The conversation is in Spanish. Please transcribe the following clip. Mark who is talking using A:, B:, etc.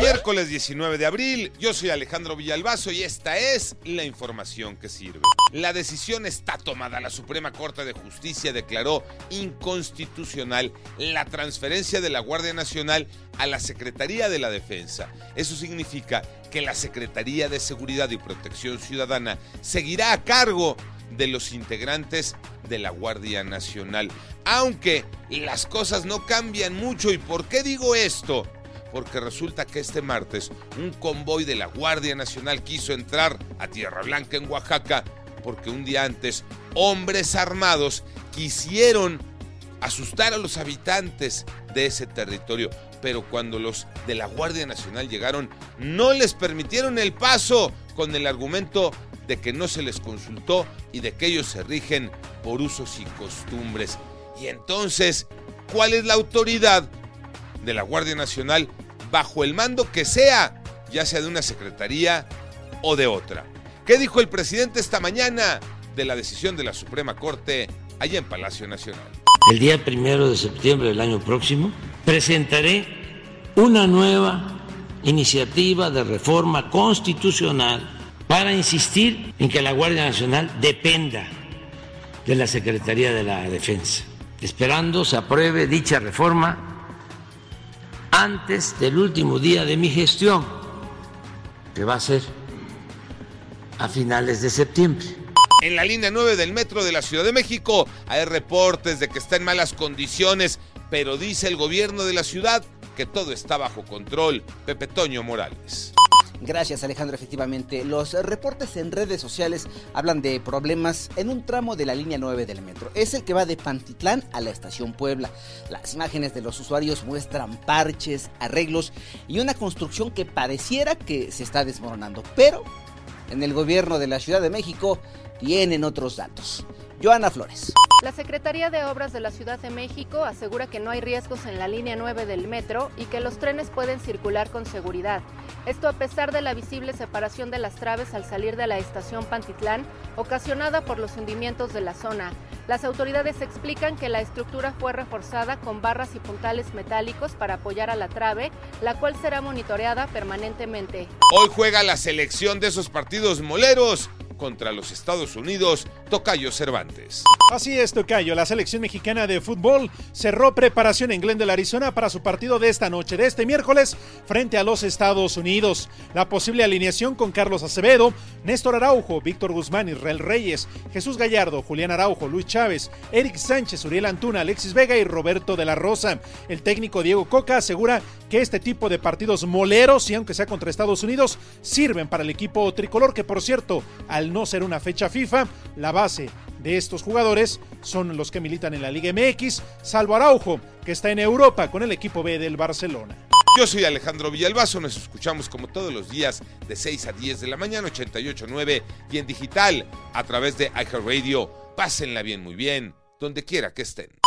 A: Miércoles 19 de abril, yo soy Alejandro Villalbazo y esta es la información que sirve. La decisión está tomada. La Suprema Corte de Justicia declaró inconstitucional la transferencia de la Guardia Nacional a la Secretaría de la Defensa. Eso significa que la Secretaría de Seguridad y Protección Ciudadana seguirá a cargo de los integrantes de la Guardia Nacional. Aunque las cosas no cambian mucho. ¿Y por qué digo esto? Porque resulta que este martes un convoy de la Guardia Nacional quiso entrar a Tierra Blanca en Oaxaca porque un día antes hombres armados quisieron asustar a los habitantes de ese territorio. Pero cuando los de la Guardia Nacional llegaron, no les permitieron el paso con el argumento de que no se les consultó y de que ellos se rigen por usos y costumbres. Y entonces, ¿cuál es la autoridad de la Guardia Nacional bajo el mando que sea, ya sea de una secretaría o de otra? ¿Qué dijo el presidente esta mañana de la decisión de la Suprema Corte allá en Palacio Nacional?
B: El día primero de septiembre del año próximo presentaré una nueva iniciativa de reforma constitucional para insistir en que la Guardia Nacional dependa de la Secretaría de la Defensa, esperando se apruebe dicha reforma antes del último día de mi gestión, que va a ser a finales de septiembre.
A: En la línea 9 del metro de la Ciudad de México hay reportes de que está en malas condiciones, pero dice el gobierno de la ciudad que todo está bajo control. Pepe Toño Morales.
C: Gracias Alejandro, efectivamente. Los reportes en redes sociales hablan de problemas en un tramo de la línea 9 del metro. Es el que va de Pantitlán a la estación Puebla. Las imágenes de los usuarios muestran parches, arreglos y una construcción que pareciera que se está desmoronando. Pero en el gobierno de la Ciudad de México tienen otros datos. Joana Flores.
D: La Secretaría de Obras de la Ciudad de México asegura que no hay riesgos en la línea 9 del metro y que los trenes pueden circular con seguridad. Esto a pesar de la visible separación de las traves al salir de la estación Pantitlán, ocasionada por los hundimientos de la zona. Las autoridades explican que la estructura fue reforzada con barras y puntales metálicos para apoyar a la trave, la cual será monitoreada permanentemente.
A: Hoy juega la selección de esos partidos moleros contra los Estados Unidos, Tocayo Cervantes.
E: Así es, Tocayo. La selección mexicana de fútbol cerró preparación en Glendale, Arizona para su partido de esta noche, de este miércoles, frente a los Estados Unidos. La posible alineación con Carlos Acevedo, Néstor Araujo, Víctor Guzmán, Israel Reyes, Jesús Gallardo, Julián Araujo, Luis Chávez, Eric Sánchez, Uriel Antuna, Alexis Vega y Roberto de la Rosa. El técnico Diego Coca asegura que este tipo de partidos moleros, y aunque sea contra Estados Unidos, sirven para el equipo tricolor, que por cierto, al no ser una fecha FIFA, la base de estos jugadores son los que militan en la Liga MX, salvo Araujo, que está en Europa con el equipo B del Barcelona.
A: Yo soy Alejandro Villalbazo, nos escuchamos como todos los días de 6 a 10 de la mañana, 88.9 y en digital a través de iHeartRadio. Pásenla bien, muy bien, donde quiera que estén.